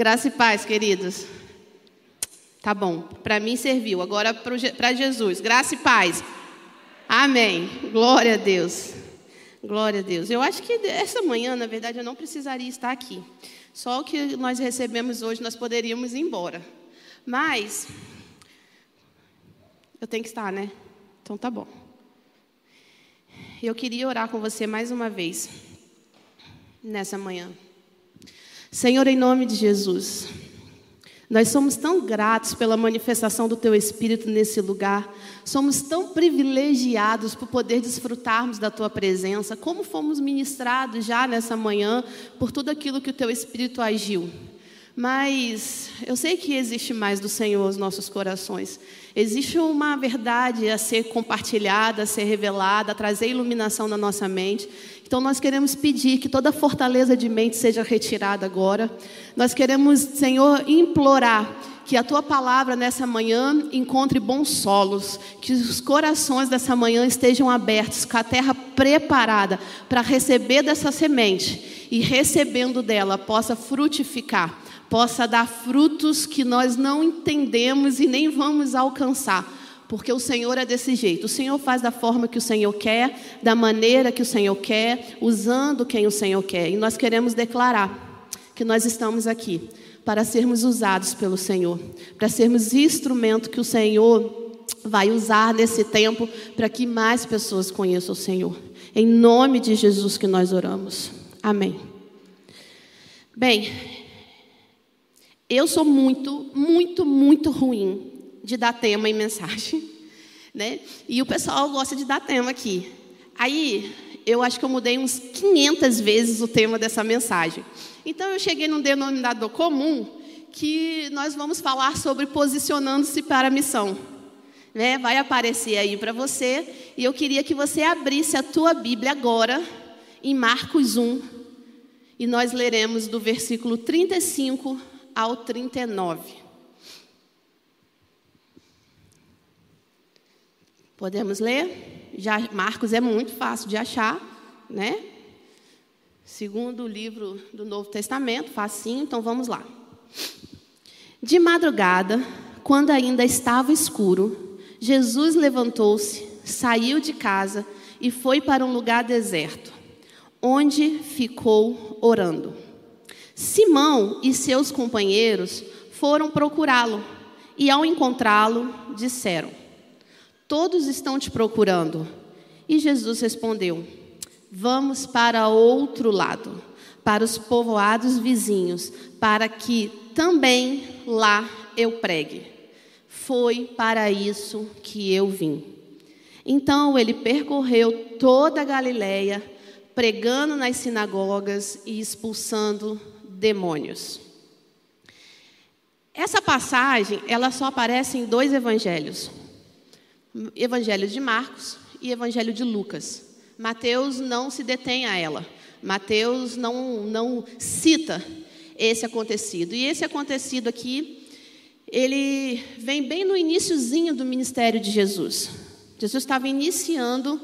Graça e paz, queridos. Tá bom, para mim serviu. Agora para Jesus. Graça e paz. Amém. Glória a Deus. Glória a Deus. Eu acho que essa manhã, na verdade, eu não precisaria estar aqui. Só o que nós recebemos hoje, nós poderíamos ir embora. Mas, eu tenho que estar, né? Então tá bom. Eu queria orar com você mais uma vez, nessa manhã. Senhor, em nome de Jesus. Nós somos tão gratos pela manifestação do Teu Espírito nesse lugar. Somos tão privilegiados por poder desfrutarmos da Tua presença. Como fomos ministrados já nessa manhã por tudo aquilo que o Teu Espírito agiu. Mas eu sei que existe mais do Senhor nos nossos corações. Existe uma verdade a ser compartilhada, a ser revelada, a trazer iluminação na nossa mente. Então nós queremos pedir que toda fortaleza de mente seja retirada agora. Nós queremos, Senhor, implorar que a tua palavra nessa manhã encontre bons solos, que os corações dessa manhã estejam abertos, com a terra preparada para receber dessa semente e recebendo dela possa frutificar possa dar frutos que nós não entendemos e nem vamos alcançar. Porque o Senhor é desse jeito. O Senhor faz da forma que o Senhor quer, da maneira que o Senhor quer, usando quem o Senhor quer. E nós queremos declarar que nós estamos aqui para sermos usados pelo Senhor, para sermos instrumento que o Senhor vai usar nesse tempo para que mais pessoas conheçam o Senhor. Em nome de Jesus que nós oramos. Amém. Bem, eu sou muito, muito, muito ruim de dar tema em mensagem, né? E o pessoal gosta de dar tema aqui. Aí, eu acho que eu mudei uns 500 vezes o tema dessa mensagem. Então, eu cheguei num denominador comum que nós vamos falar sobre posicionando-se para a missão. Né? Vai aparecer aí para você. E eu queria que você abrisse a tua Bíblia agora, em Marcos 1. E nós leremos do versículo 35 ao 39. Podemos ler? Já, Marcos é muito fácil de achar, né? Segundo o livro do Novo Testamento, facinho, então vamos lá. De madrugada, quando ainda estava escuro, Jesus levantou-se, saiu de casa e foi para um lugar deserto, onde ficou orando. Simão e seus companheiros foram procurá-lo e, ao encontrá-lo, disseram: Todos estão te procurando. E Jesus respondeu: Vamos para outro lado, para os povoados vizinhos, para que também lá eu pregue. Foi para isso que eu vim. Então ele percorreu toda a Galiléia, pregando nas sinagogas e expulsando demônios. Essa passagem, ela só aparece em dois evangelhos. Evangelho de Marcos e Evangelho de Lucas. Mateus não se detém a ela. Mateus não, não cita esse acontecido. E esse acontecido aqui, ele vem bem no iníciozinho do ministério de Jesus. Jesus estava iniciando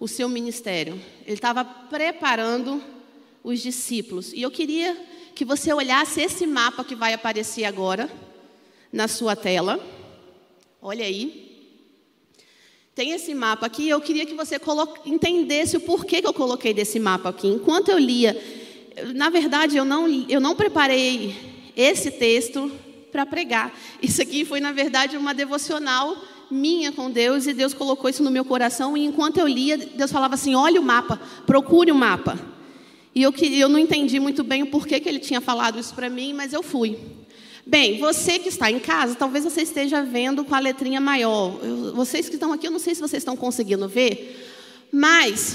o seu ministério. Ele estava preparando os discípulos. E eu queria que você olhasse esse mapa que vai aparecer agora na sua tela. Olha aí. Tem esse mapa aqui, eu queria que você entendesse o porquê que eu coloquei desse mapa aqui. Enquanto eu lia, na verdade, eu não, eu não preparei esse texto para pregar. Isso aqui foi, na verdade, uma devocional minha com Deus e Deus colocou isso no meu coração. E enquanto eu lia, Deus falava assim: olha o mapa, procure o mapa. E eu, eu não entendi muito bem o porquê que ele tinha falado isso para mim, mas eu fui. Bem, você que está em casa, talvez você esteja vendo com a letrinha maior. Eu, vocês que estão aqui, eu não sei se vocês estão conseguindo ver, mas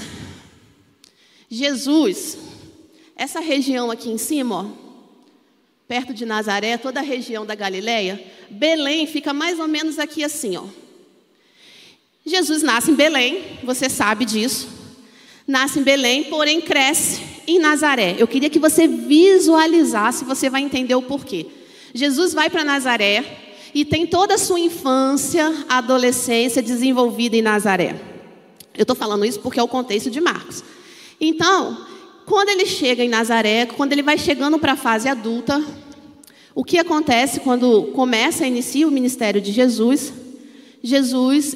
Jesus, essa região aqui em cima, ó, perto de Nazaré, toda a região da Galileia, Belém fica mais ou menos aqui assim, ó. Jesus nasce em Belém, você sabe disso. Nasce em Belém, porém cresce em Nazaré. Eu queria que você visualizasse, você vai entender o porquê. Jesus vai para Nazaré e tem toda a sua infância, adolescência desenvolvida em Nazaré. Eu estou falando isso porque é o contexto de Marcos. Então, quando ele chega em Nazaré, quando ele vai chegando para a fase adulta, O que acontece quando começa inicia o ministério de Jesus? Jesus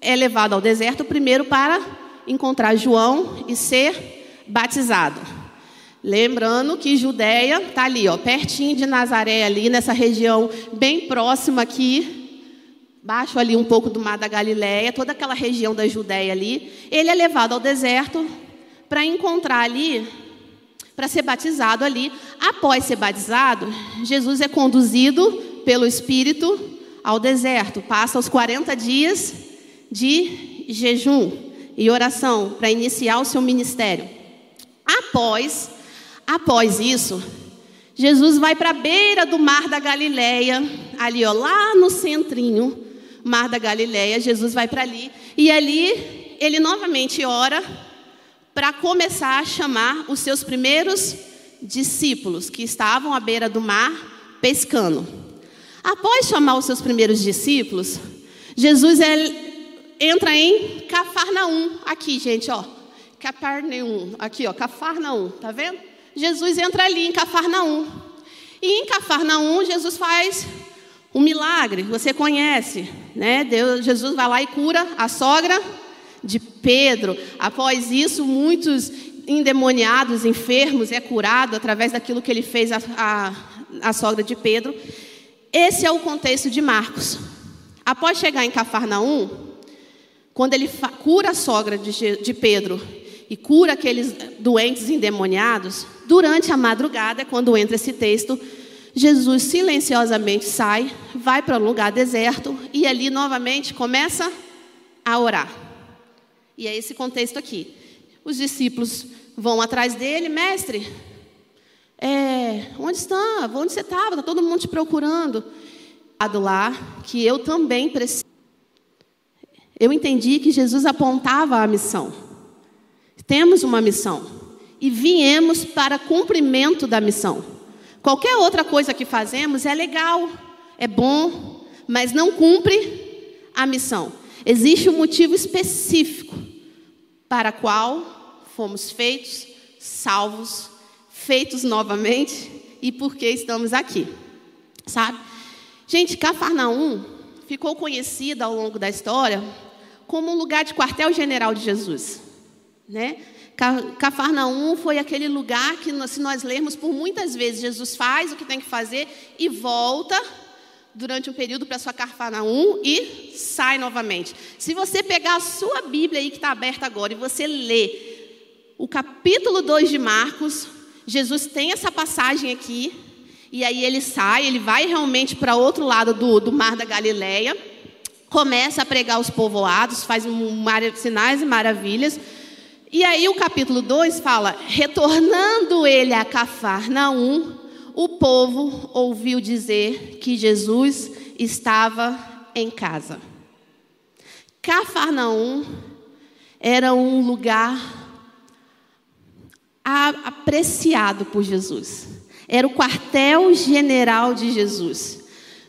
é levado ao deserto primeiro para encontrar João e ser batizado. Lembrando que Judéia está ali, ó, pertinho de Nazaré, ali nessa região bem próxima aqui, baixo ali um pouco do Mar da Galileia, toda aquela região da Judéia ali. Ele é levado ao deserto para encontrar ali para ser batizado ali. Após ser batizado, Jesus é conduzido pelo Espírito ao deserto. Passa os 40 dias de jejum e oração para iniciar o seu ministério. Após, após isso, Jesus vai para a beira do mar da Galileia, ali ó, lá no centrinho, mar da Galileia, Jesus vai para ali e ali ele novamente ora para começar a chamar os seus primeiros discípulos que estavam à beira do mar pescando. Após chamar os seus primeiros discípulos, Jesus é, entra em Cafarnaum, aqui, gente, ó. Cafarnaum, aqui, ó, Cafarnaum, tá vendo? Jesus entra ali em Cafarnaum. E em Cafarnaum, Jesus faz um milagre, você conhece, né? Deus, Jesus vai lá e cura a sogra de Pedro. Após isso, muitos endemoniados, enfermos, é curado através daquilo que ele fez à, a a sogra de Pedro. Esse é o contexto de Marcos. Após chegar em Cafarnaum, quando ele cura a sogra de, de Pedro e cura aqueles doentes endemoniados, durante a madrugada, quando entra esse texto, Jesus silenciosamente sai, vai para um lugar deserto e ali novamente começa a orar. E é esse contexto aqui. Os discípulos vão atrás dele, mestre, é, onde está? Onde você estava? Está todo mundo te procurando. Lá que eu também preciso. Eu entendi que Jesus apontava a missão. Temos uma missão e viemos para cumprimento da missão. Qualquer outra coisa que fazemos é legal, é bom, mas não cumpre a missão. Existe um motivo específico para qual fomos feitos, salvos, feitos novamente e por que estamos aqui. Sabe? Gente, Cafarnaum ficou conhecida ao longo da história como um lugar de quartel-general de Jesus, né? Cafarnaum foi aquele lugar que, se nós lermos por muitas vezes, Jesus faz o que tem que fazer e volta durante um período para sua Cafarnaum e sai novamente. Se você pegar a sua Bíblia aí que está aberta agora e você ler o capítulo 2 de Marcos, Jesus tem essa passagem aqui, e aí ele sai, ele vai realmente para outro lado do, do mar da Galileia, começa a pregar os povoados, faz um, sinais e maravilhas. E aí o capítulo 2 fala: retornando ele a Cafarnaum, o povo ouviu dizer que Jesus estava em casa. Cafarnaum era um lugar apreciado por Jesus. Era o quartel-general de Jesus.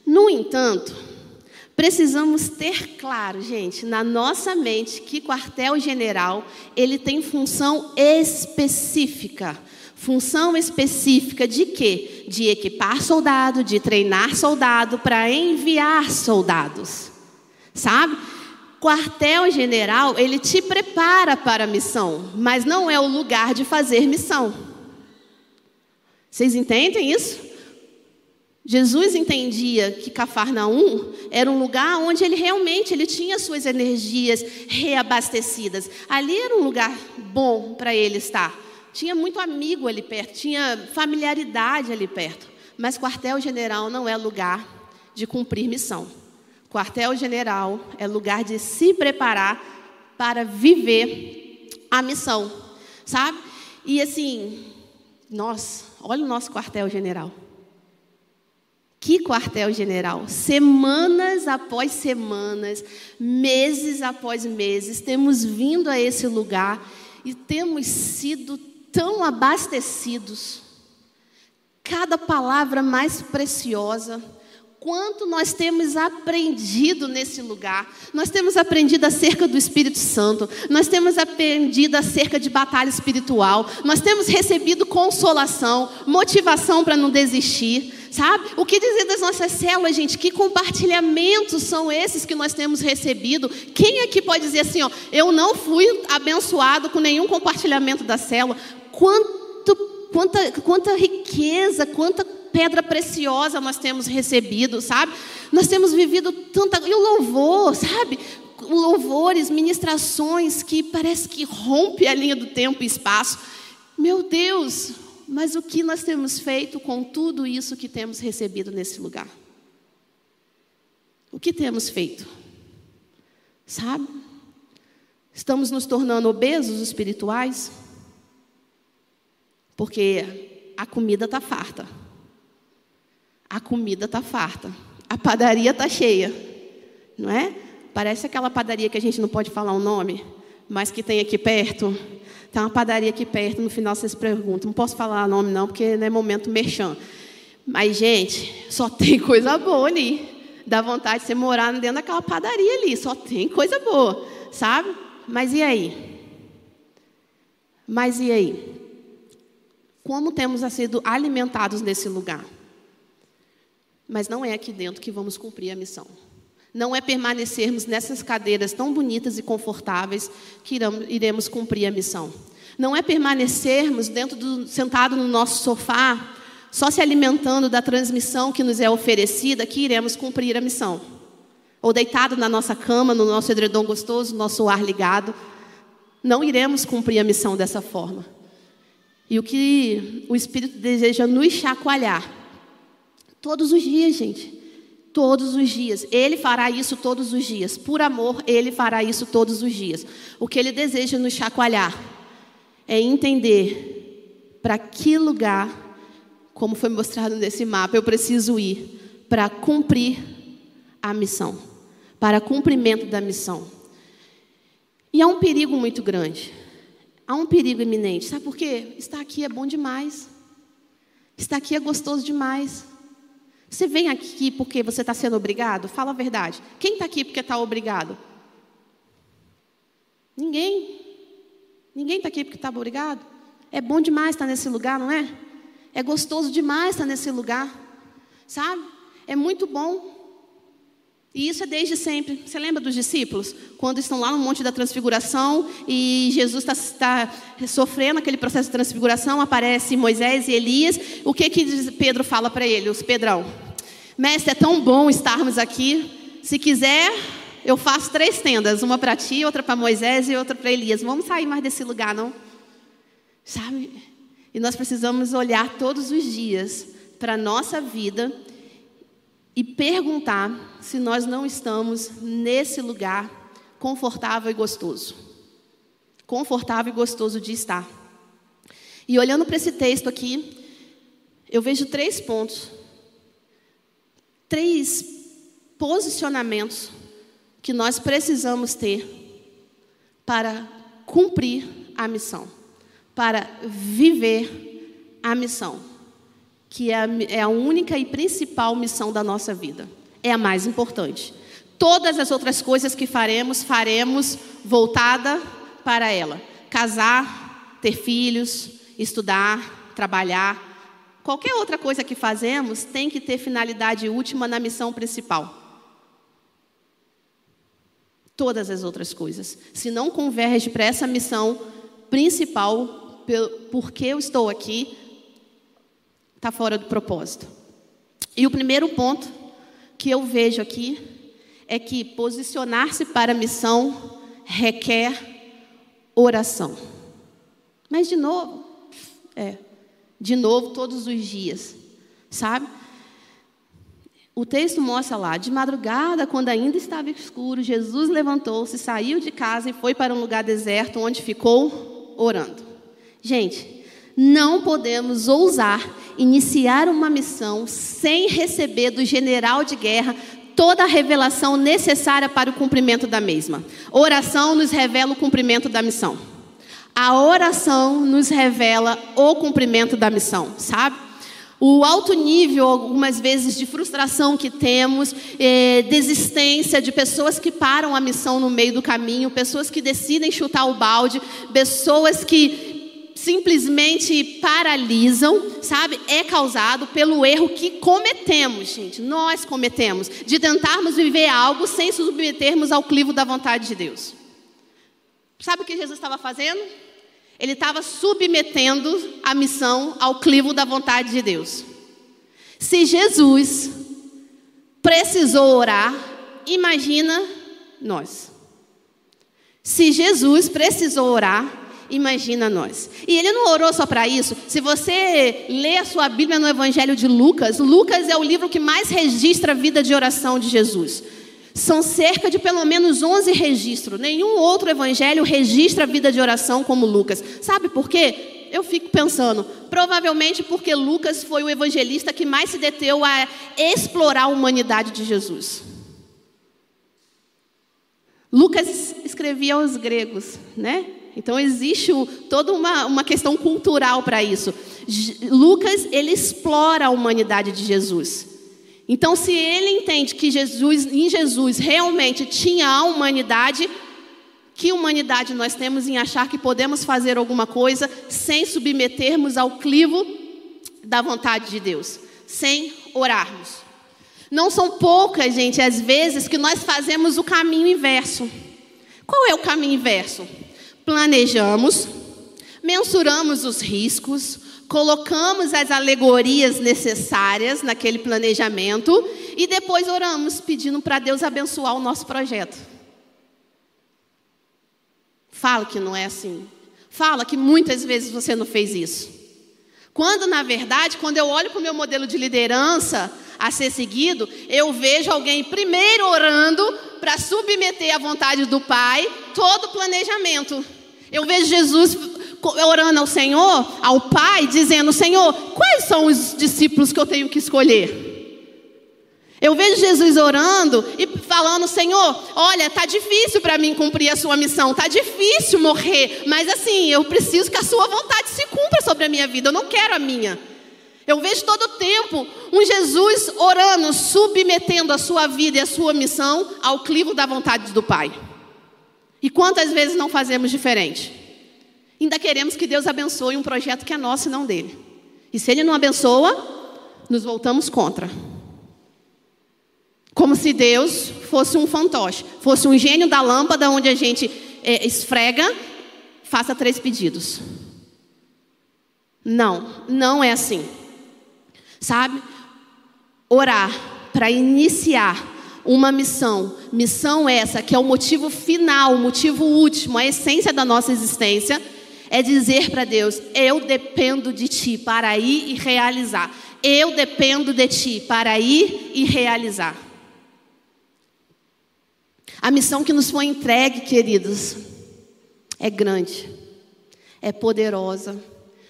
No entanto, precisamos ter claro, gente, na nossa mente que quartel-general, ele tem função específica Função específica de quê? De equipar soldado, de treinar soldado para enviar soldados. Sabe? Quartel-general, ele te prepara para a missão, mas não é o lugar de fazer missão. Vocês entendem isso? Jesus entendia que Cafarnaum era um lugar onde ele realmente ele tinha suas energias reabastecidas. Ali era um lugar bom para ele estar. Tinha muito amigo ali perto, tinha familiaridade ali perto. Mas quartel-general não é lugar de cumprir missão. Quartel-general é lugar de se preparar para viver a missão, sabe? E assim, nós, olha o nosso quartel-general. Que quartel-general? Semanas após semanas, meses após meses, temos vindo a esse lugar e temos sido tão abastecidos, cada palavra mais preciosa, quanto nós temos aprendido nesse lugar. Nós temos aprendido acerca do Espírito Santo, nós temos aprendido acerca de batalha espiritual, nós temos recebido consolação, motivação para não desistir. Sabe? O que dizer das nossas células, gente? Que compartilhamentos são esses que nós temos recebido? Quem aqui pode dizer assim, ó, eu não fui abençoado com nenhum compartilhamento da célula? Quanto, quanta, quanta riqueza, quanta pedra preciosa nós temos recebido, sabe? Nós temos vivido tanta. E o louvor, sabe? Louvores, ministrações que parece que rompe a linha do tempo e espaço. Meu Deus, mas o que nós temos feito com tudo isso que temos recebido nesse lugar? O que temos feito? Sabe? Estamos nos tornando obesos espirituais? Porque a comida está farta. A comida está farta. A padaria está cheia. Não é? Parece aquela padaria que a gente não pode falar o nome, mas que tem aqui perto. Tem uma padaria aqui perto, no final vocês perguntam. Não posso falar nome não, porque não é momento merchan. Mas, gente, só tem coisa boa ali. Dá vontade de você morar dentro daquela padaria ali. Só tem coisa boa, sabe? Mas e aí? Mas e aí? Como temos sido alimentados nesse lugar? Mas não é aqui dentro que vamos cumprir a missão. Não é permanecermos nessas cadeiras tão bonitas e confortáveis que iremos cumprir a missão. Não é permanecermos dentro do, sentado no nosso sofá, só se alimentando da transmissão que nos é oferecida que iremos cumprir a missão. Ou deitado na nossa cama, no nosso edredom gostoso, nosso ar ligado, não iremos cumprir a missão dessa forma. E o que o Espírito deseja nos chacoalhar Todos os dias, gente. Todos os dias. Ele fará isso todos os dias. Por amor, ele fará isso todos os dias. O que ele deseja nos chacoalhar é entender para que lugar, como foi mostrado nesse mapa, eu preciso ir para cumprir a missão, para cumprimento da missão. E há um perigo muito grande. Há um perigo iminente. Sabe por quê? Estar aqui é bom demais. Estar aqui é gostoso demais. Você vem aqui porque você está sendo obrigado? Fala a verdade. Quem está aqui porque está obrigado? Ninguém. Ninguém está aqui porque está obrigado. É bom demais estar nesse lugar, não é? É gostoso demais estar nesse lugar. Sabe? É muito bom. E isso é desde sempre. Você lembra dos discípulos? Quando estão lá no Monte da Transfiguração e Jesus está, tá sofrendo aquele processo de transfiguração, aparece Moisés e Elias. O que que Pedro fala para ele, os Pedrão? Mestre, é tão bom estarmos aqui. Se quiser, eu faço três tendas: uma para ti, outra para Moisés e outra para Elias. Vamos sair mais desse lugar, não? Sabe? E nós precisamos olhar todos os dias para a nossa vida e perguntar se nós não estamos nesse lugar confortável e gostoso. Confortável e gostoso de estar. E olhando para esse texto aqui, eu vejo três pontos, três posicionamentos que nós precisamos ter para cumprir a missão, para viver a missão que é a, é a única e principal missão da nossa vida. É a mais importante. Todas as outras coisas que faremos, faremos voltada para ela. Casar, ter filhos, estudar, trabalhar. Qualquer outra coisa que fazemos tem que ter finalidade última na missão principal. Todas as outras coisas. Se não converge para essa missão principal, por que eu estou aqui, está fora do propósito. E o primeiro ponto que eu vejo aqui é que posicionar-se para a missão requer oração. Mas de novo, é, de novo todos os dias, sabe? O texto mostra lá, de madrugada, quando ainda estava escuro, Jesus levantou-se, saiu de casa e foi para um lugar deserto, onde ficou orando. Gente, não podemos ousar iniciar uma missão sem receber do general de guerra toda a revelação necessária para o cumprimento da mesma. Oração nos revela o cumprimento da missão. A oração nos revela o cumprimento da missão, sabe? O alto nível, algumas vezes, de frustração que temos, é, desistência de pessoas que param a missão no meio do caminho, pessoas que decidem chutar o balde, pessoas que simplesmente paralisam, sabe? É causado pelo erro que cometemos, gente. Nós cometemos de tentarmos viver algo sem submetermos ao clivo da vontade de Deus. Sabe o que Jesus estava fazendo? Ele estava submetendo a missão ao clivo da vontade de Deus. Se Jesus precisou orar, imagina nós. Se Jesus precisou orar, imagina nós. E ele não orou só para isso. Se você lê a sua Bíblia no Evangelho de Lucas, Lucas é o livro que mais registra a vida de oração de Jesus. São cerca de pelo menos 11 registros. Nenhum outro evangelho registra a vida de oração como Lucas. Sabe por quê? Eu fico pensando, provavelmente porque Lucas foi o evangelista que mais se deteu a explorar a humanidade de Jesus. Lucas escrevia aos gregos, né? Então existe toda uma, uma questão cultural para isso. Lucas ele explora a humanidade de Jesus. Então, se ele entende que Jesus, em Jesus realmente tinha a humanidade, que humanidade nós temos em achar que podemos fazer alguma coisa sem submetermos ao clivo da vontade de Deus, sem orarmos? Não são poucas, gente, as vezes que nós fazemos o caminho inverso. Qual é o caminho inverso? Planejamos, mensuramos os riscos, colocamos as alegorias necessárias naquele planejamento e depois oramos pedindo para Deus abençoar o nosso projeto. Fala que não é assim. Fala que muitas vezes você não fez isso. Quando, na verdade, quando eu olho para o meu modelo de liderança a ser seguido, eu vejo alguém primeiro orando para submeter à vontade do Pai todo o planejamento. Eu vejo Jesus orando ao Senhor, ao Pai, dizendo: Senhor, quais são os discípulos que eu tenho que escolher? Eu vejo Jesus orando e falando: Senhor, olha, tá difícil para mim cumprir a sua missão, tá difícil morrer, mas assim, eu preciso que a sua vontade se cumpra sobre a minha vida, eu não quero a minha. Eu vejo todo o tempo um Jesus orando, submetendo a sua vida e a sua missão ao clivo da vontade do Pai. E quantas vezes não fazemos diferente? Ainda queremos que Deus abençoe um projeto que é nosso e não dele. E se ele não abençoa, nos voltamos contra. Como se Deus fosse um fantoche, fosse um gênio da lâmpada onde a gente é, esfrega, faça três pedidos. Não, não é assim. Sabe? Orar para iniciar uma missão. Missão essa que é o motivo final, o motivo último, a essência da nossa existência, é dizer para Deus: eu dependo de ti para ir e realizar. Eu dependo de ti para ir e realizar. A missão que nos foi entregue, queridos, é grande, é poderosa,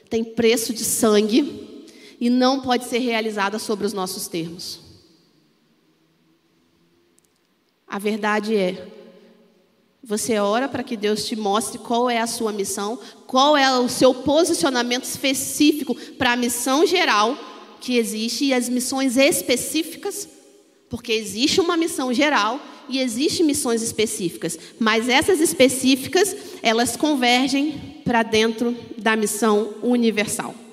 tem preço de sangue e não pode ser realizada sobre os nossos termos. A verdade é, você ora para que Deus te mostre qual é a sua missão, qual é o seu posicionamento específico para a missão geral que existe e as missões específicas, porque existe uma missão geral e existem missões específicas, mas essas específicas, elas convergem para dentro da missão universal.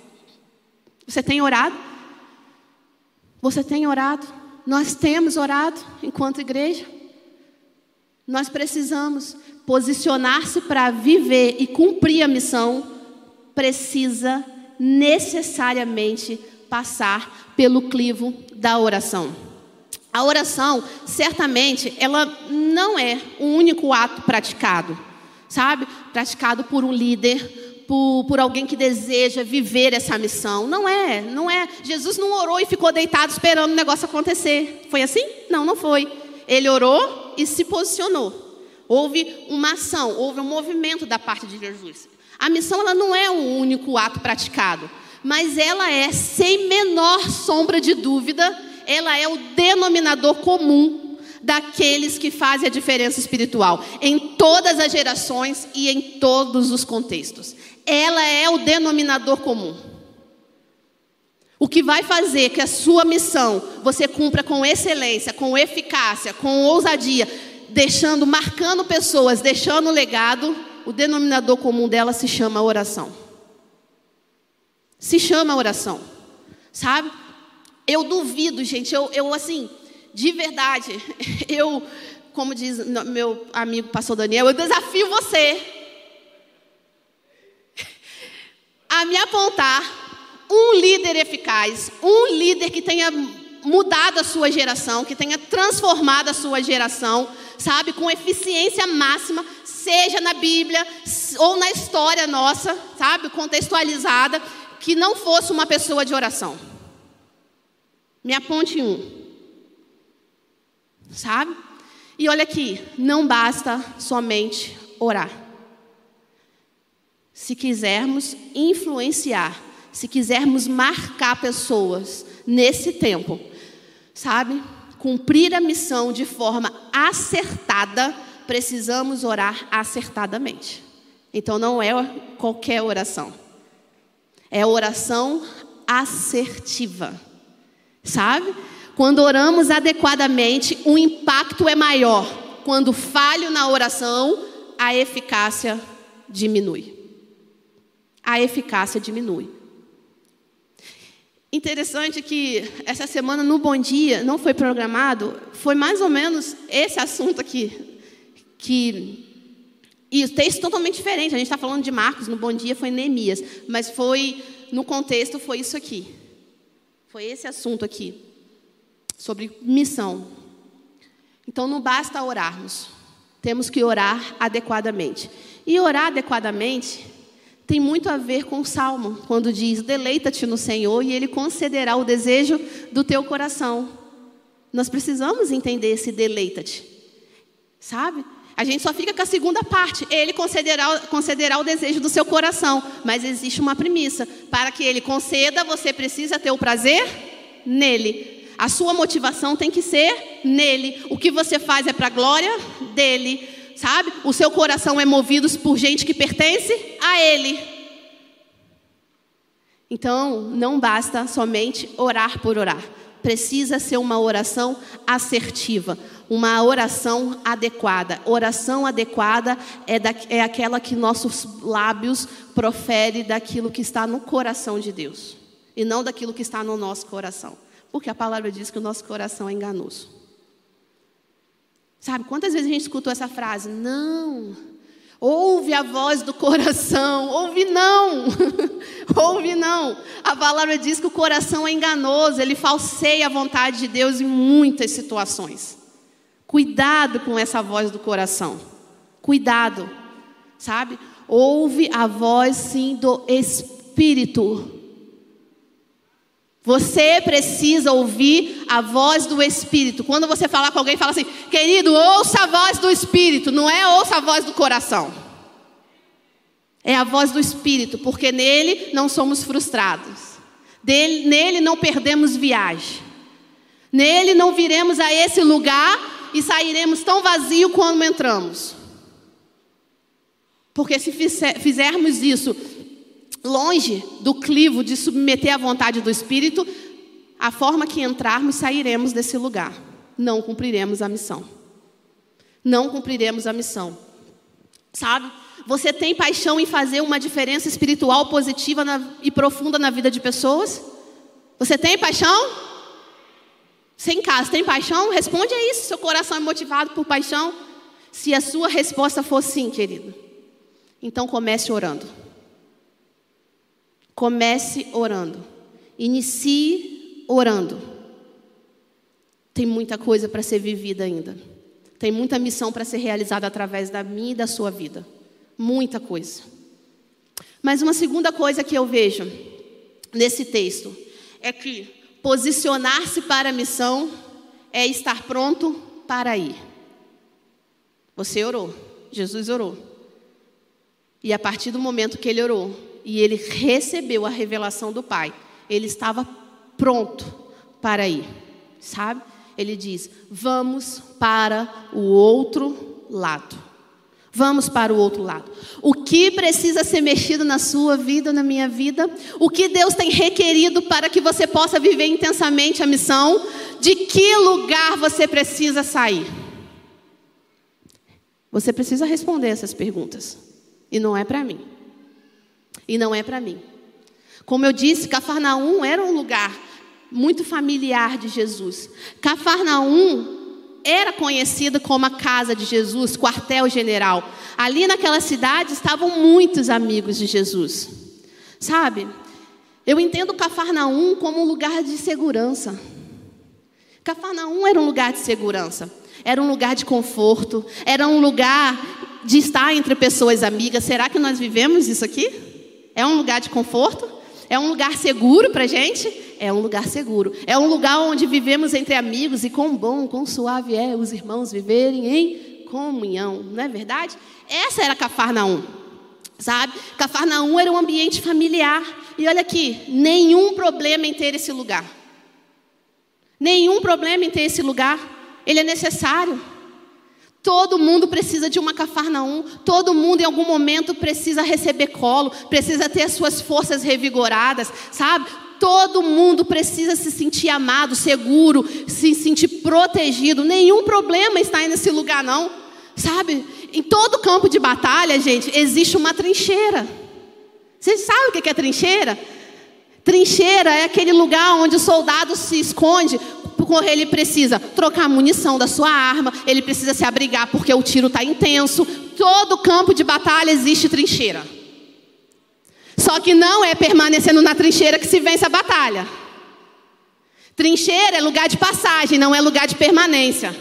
Você tem orado? Você tem orado? Nós temos orado enquanto igreja? Nós precisamos posicionar-se para viver e cumprir a missão, precisa necessariamente passar pelo clivo da oração. A oração, certamente, ela não é o único ato praticado, sabe? Praticado por um líder, por, por, alguém que deseja viver essa missão. Não é, não é. Jesus não orou e ficou deitado esperando o negócio acontecer. Foi assim? Não, não foi. Ele orou e se posicionou. Houve uma ação, houve um movimento da parte de Jesus. A missão ela não é o único ato praticado, mas ela é, sem menor sombra de dúvida, ela é o denominador comum daqueles que fazem a diferença espiritual, em todas as gerações e em todos os contextos. Ela é o denominador comum. O que vai fazer que a sua missão você cumpra com excelência, com eficácia, com ousadia, deixando, marcando pessoas, deixando legado, o denominador comum dela se chama oração. se chama oração, sabe? Eu duvido, gente, eu, eu assim, de verdade, eu, como diz meu amigo pastor Daniel, eu desafio você a me apontar um líder eficaz, um líder que tenha mudado a sua geração, que tenha transformado a sua geração, sabe, com eficiência máxima, seja na Bíblia ou na história nossa, sabe, contextualizada, que não fosse uma pessoa de oração. Me aponte um. Sabe? E olha aqui, não basta somente orar. Se quisermos influenciar, se quisermos marcar pessoas nesse tempo, sabe? Cumprir a missão de forma acertada, precisamos orar acertadamente. Então não é qualquer oração. É oração assertiva. Sabe? Quando oramos adequadamente, o impacto é maior. Quando falho na oração, a eficácia diminui. A eficácia diminui. Interessante que essa semana no Bom Dia não foi programado, foi mais ou menos esse assunto aqui. Que e o texto totalmente diferente. A gente está falando de Marcos, no Bom Dia foi Neemias, mas foi no contexto foi isso aqui. Foi esse assunto aqui sobre missão. Então não basta orarmos. Temos que orar adequadamente. E orar adequadamente tem muito a ver com o salmo, quando diz: "Deleita-te no Senhor e ele concederá o desejo do teu coração". Nós precisamos entender esse deleita-te. Sabe? A gente só fica com a segunda parte. Ele concederá, concederá o desejo do seu coração. Mas existe uma premissa. Para que ele conceda, você precisa ter o prazer nele. A sua motivação tem que ser nele. O que você faz é para a glória dele. Sabe? O seu coração é movido por gente que pertence a ele. Então, não basta somente orar por orar. Precisa ser uma oração assertiva uma oração adequada. Oração adequada é, da, é aquela que nossos lábios profere daquilo que está no coração de Deus e não daquilo que está no nosso coração, porque a palavra diz que o nosso coração é enganoso. Sabe quantas vezes a gente escutou essa frase? Não. Ouve a voz do coração. Ouve não. Ouve não. A palavra diz que o coração é enganoso, ele falseia a vontade de Deus em muitas situações. Cuidado com essa voz do coração. Cuidado, sabe? Ouve a voz sim do Espírito. Você precisa ouvir a voz do Espírito. Quando você falar com alguém, fala assim: querido, ouça a voz do Espírito, não é ouça a voz do coração. É a voz do Espírito, porque nele não somos frustrados, dele, nele não perdemos viagem, nele não viremos a esse lugar e sairemos tão vazio quando entramos. Porque se fizermos isso longe do clivo de submeter à vontade do Espírito, a forma que entrarmos, sairemos desse lugar. Não cumpriremos a missão. Não cumpriremos a missão. Sabe? Você tem paixão em fazer uma diferença espiritual positiva na, e profunda na vida de pessoas? Você tem paixão? Você em casa tem paixão? Responde a isso. Seu coração é motivado por paixão? Se a sua resposta for sim, querido, então comece orando. Comece orando. Inicie orando. Tem muita coisa para ser vivida ainda. Tem muita missão para ser realizada através da minha e da sua vida. Muita coisa. Mas uma segunda coisa que eu vejo nesse texto é que Posicionar-se para a missão é estar pronto para ir. Você orou, Jesus orou. E a partir do momento que ele orou e ele recebeu a revelação do Pai, ele estava pronto para ir, sabe? Ele diz: Vamos para o outro lado. Vamos para o outro lado. O que precisa ser mexido na sua vida, na minha vida? O que Deus tem requerido para que você possa viver intensamente a missão? De que lugar você precisa sair? Você precisa responder essas perguntas. E não é para mim. E não é para mim. Como eu disse, Cafarnaum era um lugar muito familiar de Jesus. Cafarnaum era conhecida como a casa de Jesus, quartel-general. Ali naquela cidade estavam muitos amigos de Jesus. Sabe? Eu entendo Cafarnaum como um lugar de segurança. Cafarnaum era um lugar de segurança, era um lugar de conforto, era um lugar de estar entre pessoas amigas. Será que nós vivemos isso aqui? É um lugar de conforto? É um lugar seguro para a gente? É um lugar seguro. É um lugar onde vivemos entre amigos e quão bom, quão suave é os irmãos viverem em comunhão, não é verdade? Essa era Cafarnaum, sabe? Cafarnaum era um ambiente familiar. E olha aqui, nenhum problema em ter esse lugar. Nenhum problema em ter esse lugar. Ele é necessário. Todo mundo precisa de uma Cafarnaum, todo mundo em algum momento precisa receber colo, precisa ter as suas forças revigoradas, sabe? Todo mundo precisa se sentir amado, seguro, se sentir protegido. Nenhum problema está nesse lugar, não. Sabe? Em todo campo de batalha, gente, existe uma trincheira. Vocês sabem o que é trincheira? Trincheira é aquele lugar onde o soldado se esconde porque ele precisa trocar a munição da sua arma, ele precisa se abrigar porque o tiro está intenso. Todo campo de batalha existe trincheira. Só que não é permanecendo na trincheira que se vence a batalha. Trincheira é lugar de passagem, não é lugar de permanência.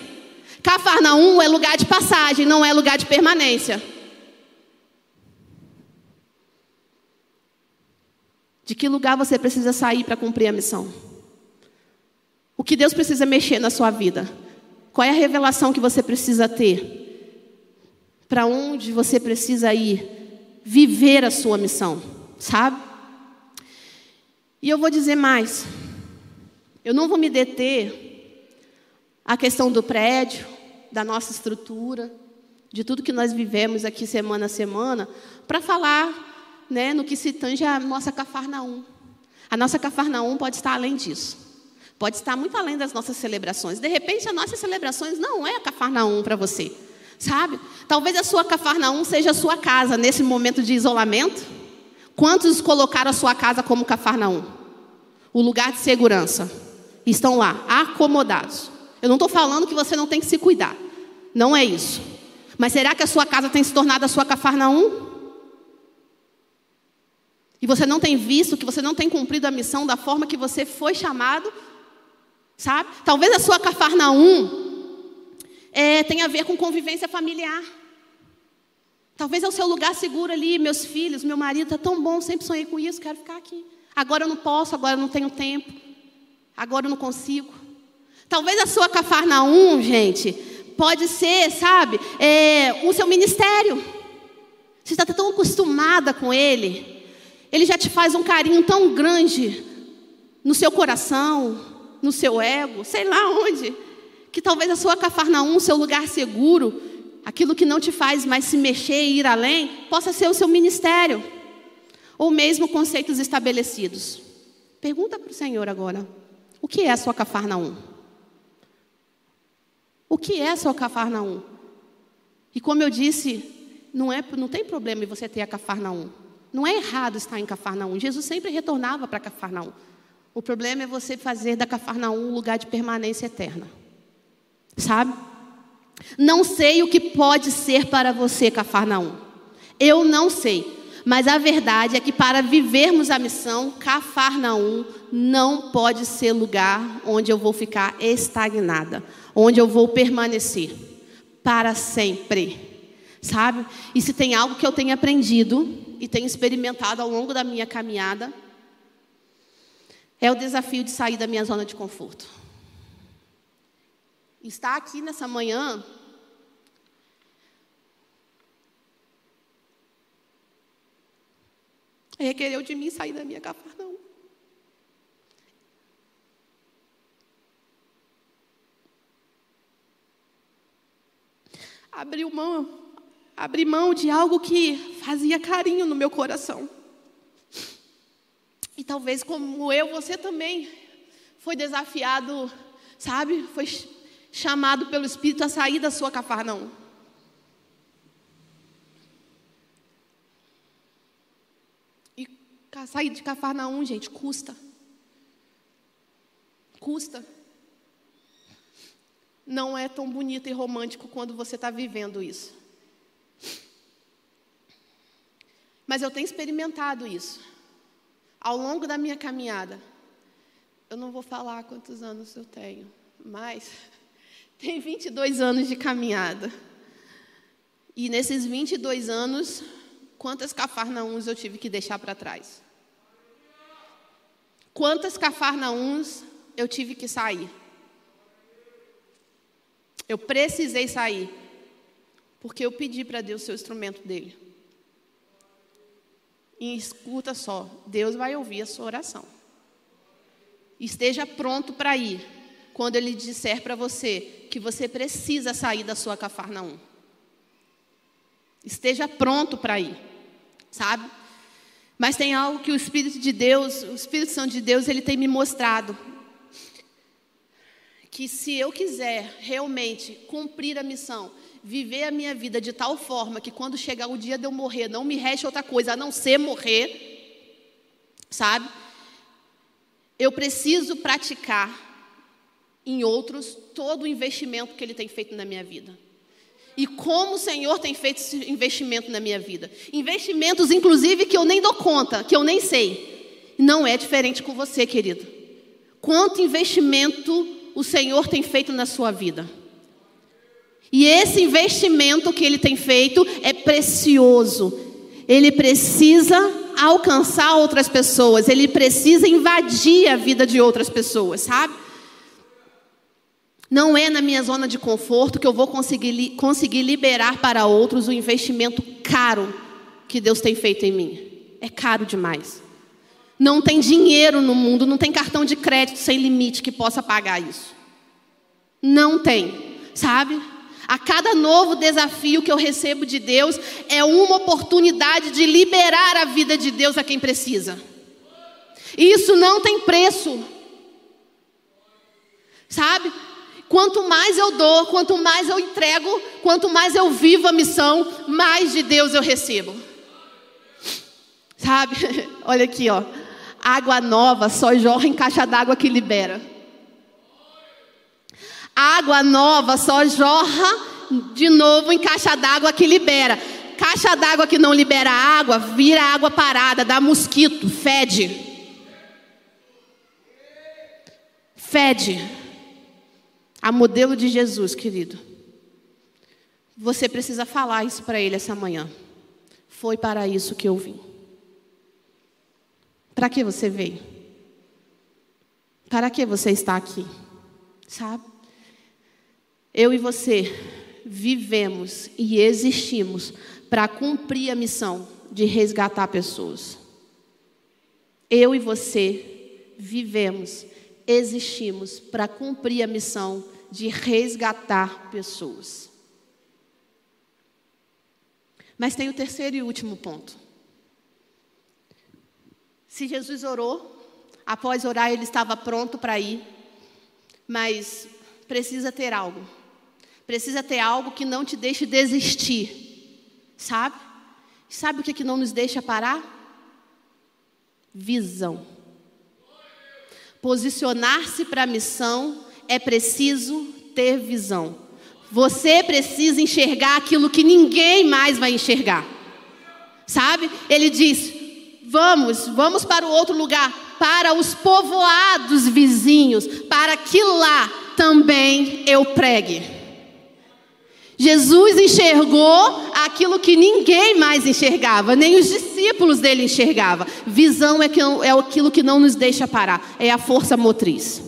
Cafarnaum é lugar de passagem, não é lugar de permanência. De que lugar você precisa sair para cumprir a missão? O que Deus precisa mexer na sua vida? Qual é a revelação que você precisa ter? Para onde você precisa ir viver a sua missão, sabe? E eu vou dizer mais. Eu não vou me deter à questão do prédio, da nossa estrutura, de tudo que nós vivemos aqui semana a semana, para falar né, no que se tange a nossa Cafarnaum. A nossa Cafarnaum pode estar além disso. Pode estar muito além das nossas celebrações. De repente, as nossas celebrações não é a Cafarnaum para você. Sabe? Talvez a sua Cafarnaum seja a sua casa nesse momento de isolamento. Quantos colocaram a sua casa como Cafarnaum? O lugar de segurança. Estão lá, acomodados. Eu não estou falando que você não tem que se cuidar. Não é isso. Mas será que a sua casa tem se tornado a sua Cafarnaum? E você não tem visto que você não tem cumprido a missão da forma que você foi chamado Sabe? Talvez a sua Cafarnaum é, tenha a ver com convivência familiar. Talvez é o seu lugar seguro ali, meus filhos, meu marido está tão bom, sempre sonhei com isso, quero ficar aqui. Agora eu não posso, agora eu não tenho tempo, agora eu não consigo. Talvez a sua Cafarnaum, gente, pode ser, sabe, é, o seu ministério. Você está tão acostumada com ele, ele já te faz um carinho tão grande no seu coração, no seu ego, sei lá onde, que talvez a sua Cafarnaum, seu lugar seguro, aquilo que não te faz mais se mexer e ir além, possa ser o seu ministério, ou mesmo conceitos estabelecidos. Pergunta para o Senhor agora: o que é a sua Cafarnaum? O que é a sua Cafarnaum? E como eu disse, não, é, não tem problema em você ter a Cafarnaum. Não é errado estar em Cafarnaum. Jesus sempre retornava para Cafarnaum. O problema é você fazer da Cafarnaum um lugar de permanência eterna. Sabe? Não sei o que pode ser para você, Cafarnaum. Eu não sei. Mas a verdade é que para vivermos a missão, Cafarnaum não pode ser lugar onde eu vou ficar estagnada, onde eu vou permanecer para sempre. Sabe? E se tem algo que eu tenho aprendido e tenho experimentado ao longo da minha caminhada, é o desafio de sair da minha zona de conforto. Estar aqui nessa manhã requereu de mim sair da minha cafarnão. Abrir mão, abrir mão de algo que fazia carinho no meu coração. Talvez como eu, você também foi desafiado, sabe? Foi chamado pelo Espírito a sair da sua cafarnão. E Sair de Cafarnaum, gente, custa. Custa. Não é tão bonito e romântico quando você está vivendo isso. Mas eu tenho experimentado isso. Ao longo da minha caminhada. Eu não vou falar quantos anos eu tenho, mas tem 22 anos de caminhada. E nesses 22 anos, quantas cafarnauns eu tive que deixar para trás? Quantas cafarnauns eu tive que sair? Eu precisei sair, porque eu pedi para Deus ser o instrumento dele. E escuta só, Deus vai ouvir a sua oração. Esteja pronto para ir quando ele disser para você que você precisa sair da sua Cafarnaum. Esteja pronto para ir, sabe? Mas tem algo que o Espírito de Deus, o Espírito Santo de Deus, ele tem me mostrado. Que se eu quiser realmente cumprir a missão, viver a minha vida de tal forma que quando chegar o dia de eu morrer, não me reste outra coisa a não ser morrer, sabe? Eu preciso praticar em outros todo o investimento que Ele tem feito na minha vida. E como o Senhor tem feito esse investimento na minha vida. Investimentos, inclusive, que eu nem dou conta, que eu nem sei. Não é diferente com você, querido. Quanto investimento o Senhor tem feito na sua vida? E esse investimento que Ele tem feito é precioso. Ele precisa alcançar outras pessoas, ele precisa invadir a vida de outras pessoas, sabe? Não é na minha zona de conforto que eu vou conseguir, conseguir liberar para outros o investimento caro que Deus tem feito em mim. É caro demais. Não tem dinheiro no mundo, não tem cartão de crédito sem limite que possa pagar isso. Não tem, sabe? A cada novo desafio que eu recebo de Deus é uma oportunidade de liberar a vida de Deus a quem precisa. E isso não tem preço. Sabe? Quanto mais eu dou, quanto mais eu entrego, quanto mais eu vivo a missão, mais de Deus eu recebo. Sabe? Olha aqui, ó. Água nova só jorra em caixa d'água que libera. Água nova só jorra de novo em caixa d'água que libera. Caixa d'água que não libera água, vira água parada, dá mosquito, fede. Fede. A modelo de Jesus, querido. Você precisa falar isso para ele essa manhã. Foi para isso que eu vim. Para que você veio? Para que você está aqui? Sabe? Eu e você vivemos e existimos para cumprir a missão de resgatar pessoas. Eu e você vivemos, existimos para cumprir a missão de resgatar pessoas. Mas tem o terceiro e último ponto. Se Jesus orou, após orar ele estava pronto para ir, mas precisa ter algo. Precisa ter algo que não te deixe desistir. Sabe? Sabe o que, que não nos deixa parar? Visão. Posicionar-se para a missão é preciso ter visão. Você precisa enxergar aquilo que ninguém mais vai enxergar. Sabe? Ele diz: Vamos, vamos para o outro lugar, para os povoados vizinhos, para que lá também eu pregue. Jesus enxergou aquilo que ninguém mais enxergava, nem os discípulos dele enxergavam. Visão é, que, é aquilo que não nos deixa parar, é a força motriz.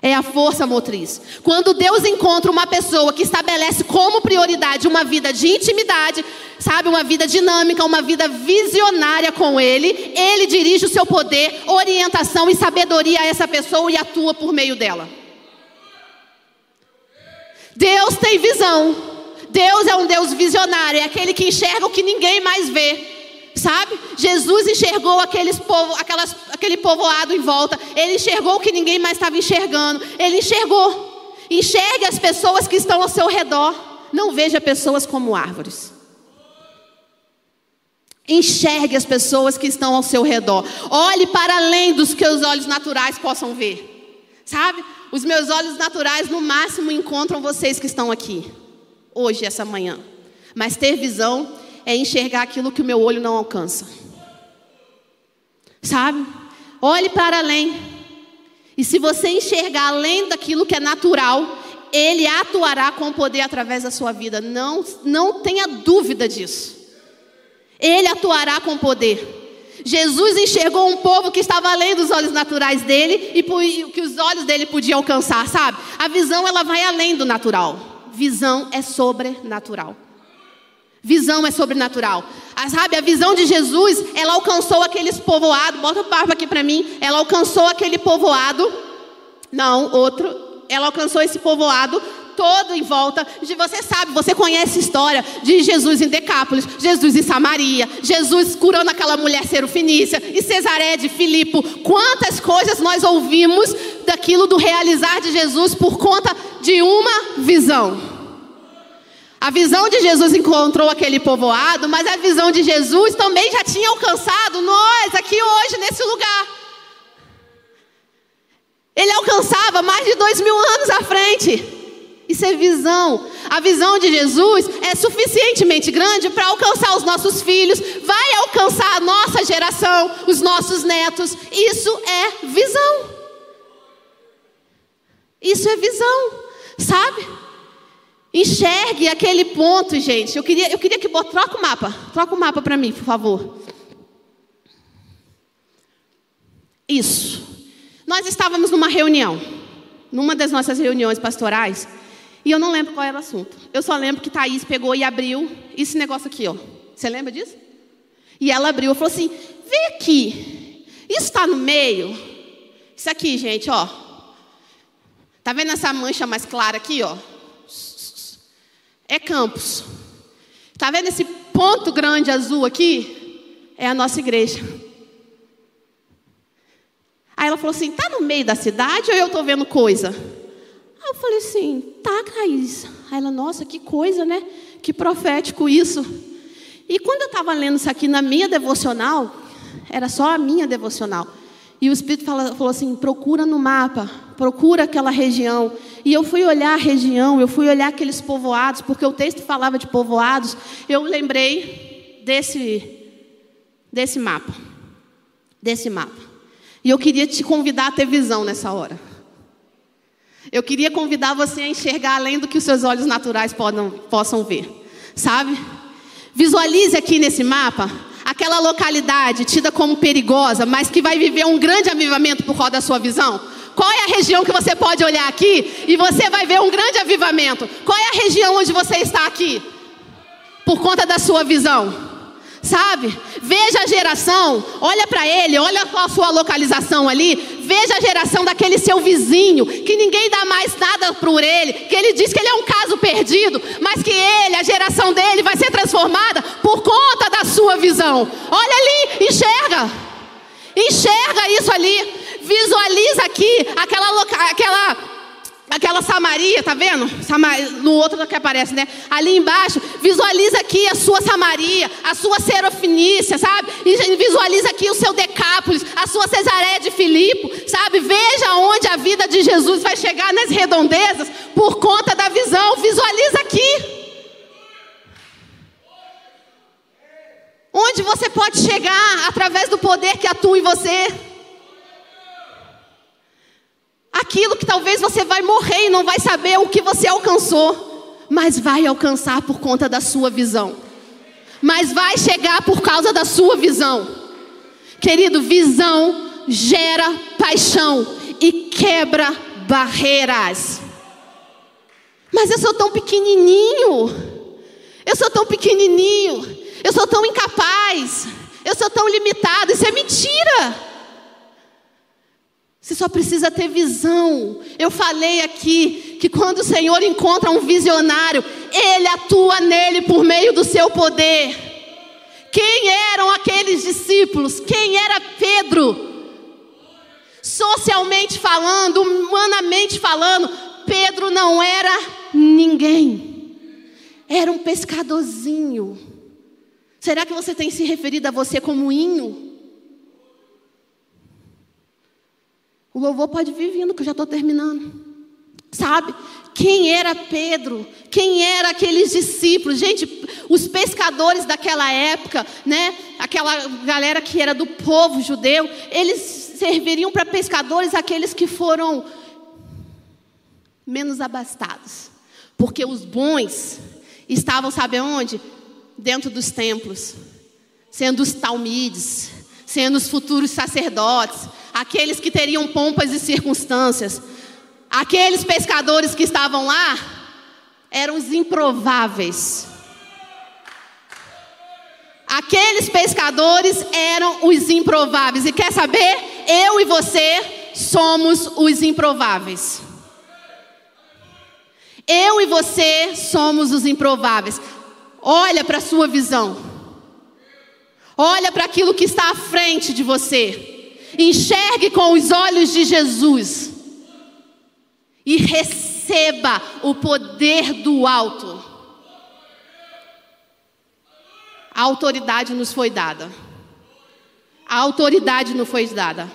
É a força motriz. Quando Deus encontra uma pessoa que estabelece como prioridade uma vida de intimidade, sabe, uma vida dinâmica, uma vida visionária com Ele, Ele dirige o seu poder, orientação e sabedoria a essa pessoa e atua por meio dela. Deus tem visão. Deus é um Deus visionário, é aquele que enxerga o que ninguém mais vê. Sabe? Jesus enxergou aqueles povo, aquelas, aquele povoado em volta. Ele enxergou o que ninguém mais estava enxergando. Ele enxergou. Enxergue as pessoas que estão ao seu redor. Não veja pessoas como árvores. Enxergue as pessoas que estão ao seu redor. Olhe para além dos que os olhos naturais possam ver. Sabe? Os meus olhos naturais, no máximo, encontram vocês que estão aqui, hoje, essa manhã. Mas ter visão é enxergar aquilo que o meu olho não alcança. Sabe? Olhe para além. E se você enxergar além daquilo que é natural, ele atuará com poder através da sua vida. Não, não tenha dúvida disso. Ele atuará com poder. Jesus enxergou um povo que estava além dos olhos naturais dele e que os olhos dele podiam alcançar, sabe? A visão ela vai além do natural. Visão é sobrenatural. Visão é sobrenatural. A, sabe, a visão de Jesus, ela alcançou aqueles povoados. Bota o papo aqui para mim. Ela alcançou aquele povoado. Não, outro. Ela alcançou esse povoado todo em volta. De você sabe, você conhece a história de Jesus em Decápolis, Jesus em Samaria, Jesus curando aquela mulher serofinícia e Cesaré de Filipe. Quantas coisas nós ouvimos daquilo do realizar de Jesus por conta de uma visão. A visão de Jesus encontrou aquele povoado, mas a visão de Jesus também já tinha alcançado nós aqui hoje, nesse lugar. Ele alcançava mais de dois mil anos à frente. Isso é visão. A visão de Jesus é suficientemente grande para alcançar os nossos filhos, vai alcançar a nossa geração, os nossos netos. Isso é visão. Isso é visão, sabe? Enxergue aquele ponto, gente. Eu queria, eu queria que troca o mapa. Troca o mapa para mim, por favor. Isso. Nós estávamos numa reunião, numa das nossas reuniões pastorais, e eu não lembro qual era o assunto. Eu só lembro que Thaís pegou e abriu esse negócio aqui, ó. Você lembra disso? E ela abriu e falou assim: vem aqui. Isso está no meio. Isso aqui, gente, ó. Tá vendo essa mancha mais clara aqui, ó? é campus. Está vendo esse ponto grande azul aqui? É a nossa igreja. Aí ela falou assim: tá no meio da cidade ou eu estou vendo coisa? Aí eu falei assim: tá, Caís. Aí ela, nossa, que coisa, né? Que profético isso. E quando eu estava lendo isso aqui na minha devocional, era só a minha devocional. E o Espírito falou assim: procura no mapa, procura aquela região. E eu fui olhar a região, eu fui olhar aqueles povoados, porque o texto falava de povoados. Eu lembrei desse, desse mapa. Desse mapa. E eu queria te convidar a ter visão nessa hora. Eu queria convidar você a enxergar além do que os seus olhos naturais podam, possam ver. Sabe? Visualize aqui nesse mapa aquela localidade tida como perigosa, mas que vai viver um grande avivamento por causa da sua visão? Qual é a região que você pode olhar aqui e você vai ver um grande avivamento? Qual é a região onde você está aqui? Por conta da sua visão. Sabe? Veja a geração, olha para ele, olha qual a sua localização ali. Veja a geração daquele seu vizinho, que ninguém dá mais nada por ele, que ele diz que ele é um caso perdido, mas que ele, a geração dele, vai ser transformada por conta da sua visão. Olha ali, enxerga. Enxerga isso ali. Visualiza aqui aquela, aquela aquela Samaria, tá vendo? No outro que aparece, né? Ali embaixo, visualiza aqui a sua Samaria, a sua Serofinícia, sabe? E visualiza aqui o seu Decápolis, a sua Cesareia de Filipe, sabe? Veja onde a vida de Jesus vai chegar nas redondezas por conta da visão. Visualiza aqui. Onde você pode chegar através do poder que atua em você aquilo que talvez você vai morrer e não vai saber o que você alcançou, mas vai alcançar por conta da sua visão. Mas vai chegar por causa da sua visão. Querido, visão gera paixão e quebra barreiras. Mas eu sou tão pequenininho. Eu sou tão pequenininho. Eu sou tão incapaz. Eu sou tão limitado. Isso é mentira. Você só precisa ter visão. Eu falei aqui que quando o Senhor encontra um visionário, ele atua nele por meio do seu poder. Quem eram aqueles discípulos? Quem era Pedro? Socialmente falando, humanamente falando, Pedro não era ninguém. Era um pescadorzinho. Será que você tem se referido a você como inho? O louvor pode vir vindo, que eu já estou terminando. Sabe? Quem era Pedro? Quem eram aqueles discípulos? Gente, os pescadores daquela época, né? Aquela galera que era do povo judeu, eles serviriam para pescadores aqueles que foram menos abastados. Porque os bons estavam, sabe onde? dentro dos templos, sendo os talmides, sendo os futuros sacerdotes, aqueles que teriam pompas e circunstâncias, aqueles pescadores que estavam lá eram os improváveis. Aqueles pescadores eram os improváveis. E quer saber? Eu e você somos os improváveis. Eu e você somos os improváveis. Olha para a sua visão. Olha para aquilo que está à frente de você. Enxergue com os olhos de Jesus. E receba o poder do alto. A autoridade nos foi dada. A autoridade nos foi dada.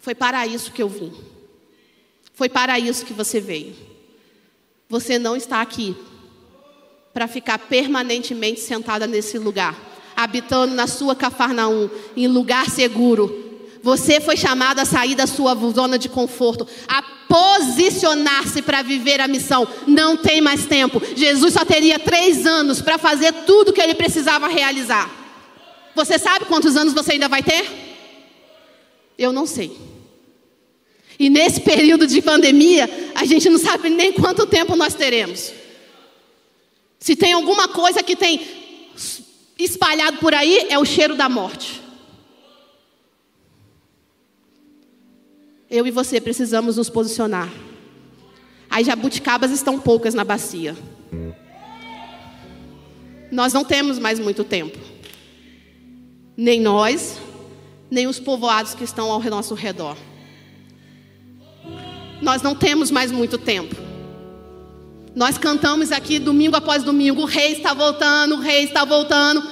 Foi para isso que eu vim. Foi para isso que você veio. Você não está aqui para ficar permanentemente sentada nesse lugar, habitando na sua Cafarnaum, em lugar seguro. Você foi chamado a sair da sua zona de conforto, a posicionar-se para viver a missão. Não tem mais tempo. Jesus só teria três anos para fazer tudo que ele precisava realizar. Você sabe quantos anos você ainda vai ter? Eu não sei. E nesse período de pandemia, a gente não sabe nem quanto tempo nós teremos. Se tem alguma coisa que tem espalhado por aí, é o cheiro da morte. Eu e você precisamos nos posicionar. As jabuticabas estão poucas na bacia. Nós não temos mais muito tempo. Nem nós, nem os povoados que estão ao nosso redor. Nós não temos mais muito tempo. Nós cantamos aqui domingo após domingo: o rei está voltando, o rei está voltando.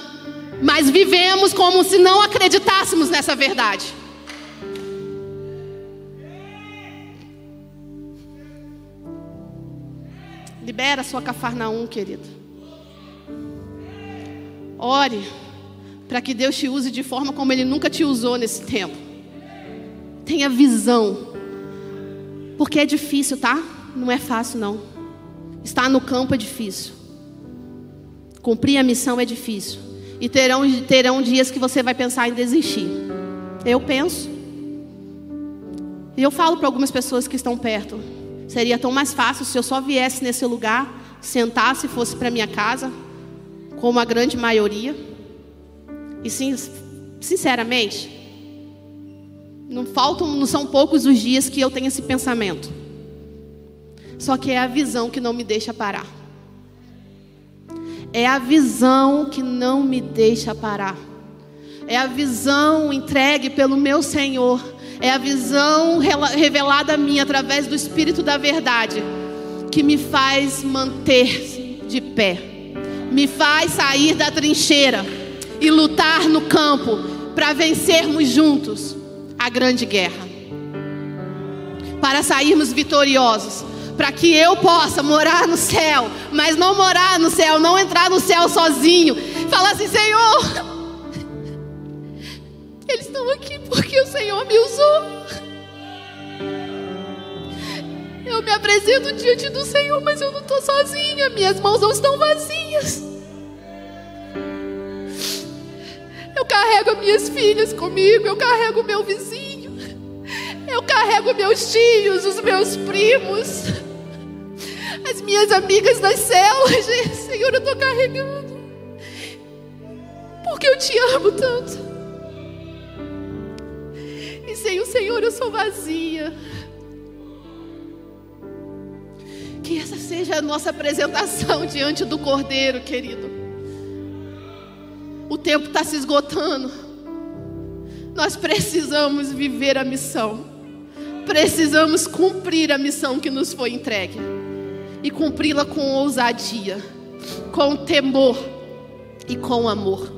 Mas vivemos como se não acreditássemos nessa verdade. Libera sua cafarnaum, querido. Ore para que Deus te use de forma como Ele nunca te usou nesse tempo. Tenha visão. Porque é difícil, tá? Não é fácil, não. Estar no campo é difícil. Cumprir a missão é difícil. E terão, terão dias que você vai pensar em desistir. Eu penso. E eu falo para algumas pessoas que estão perto. Seria tão mais fácil se eu só viesse nesse lugar, sentasse e fosse para minha casa, como a grande maioria. E sim, sinceramente, não faltam, não são poucos os dias que eu tenho esse pensamento. Só que é a visão que não me deixa parar. É a visão que não me deixa parar. É a visão entregue pelo meu Senhor. É a visão revelada a mim através do Espírito da Verdade que me faz manter de pé, me faz sair da trincheira e lutar no campo para vencermos juntos a grande guerra, para sairmos vitoriosos para que eu possa morar no céu, mas não morar no céu, não entrar no céu sozinho. Falar assim, Senhor, eles estão aqui porque o Senhor me usou. Eu me apresento diante do Senhor, mas eu não estou sozinha, minhas mãos não estão vazias. Eu carrego minhas filhas comigo, eu carrego meu vizinho, eu carrego meus tios, os meus primos as minhas amigas das células. Senhor, eu estou carregando. Porque eu te amo tanto. E sem o Senhor eu sou vazia. Que essa seja a nossa apresentação diante do Cordeiro, querido. O tempo está se esgotando. Nós precisamos viver a missão. Precisamos cumprir a missão que nos foi entregue e cumpri-la com ousadia, com temor e com amor.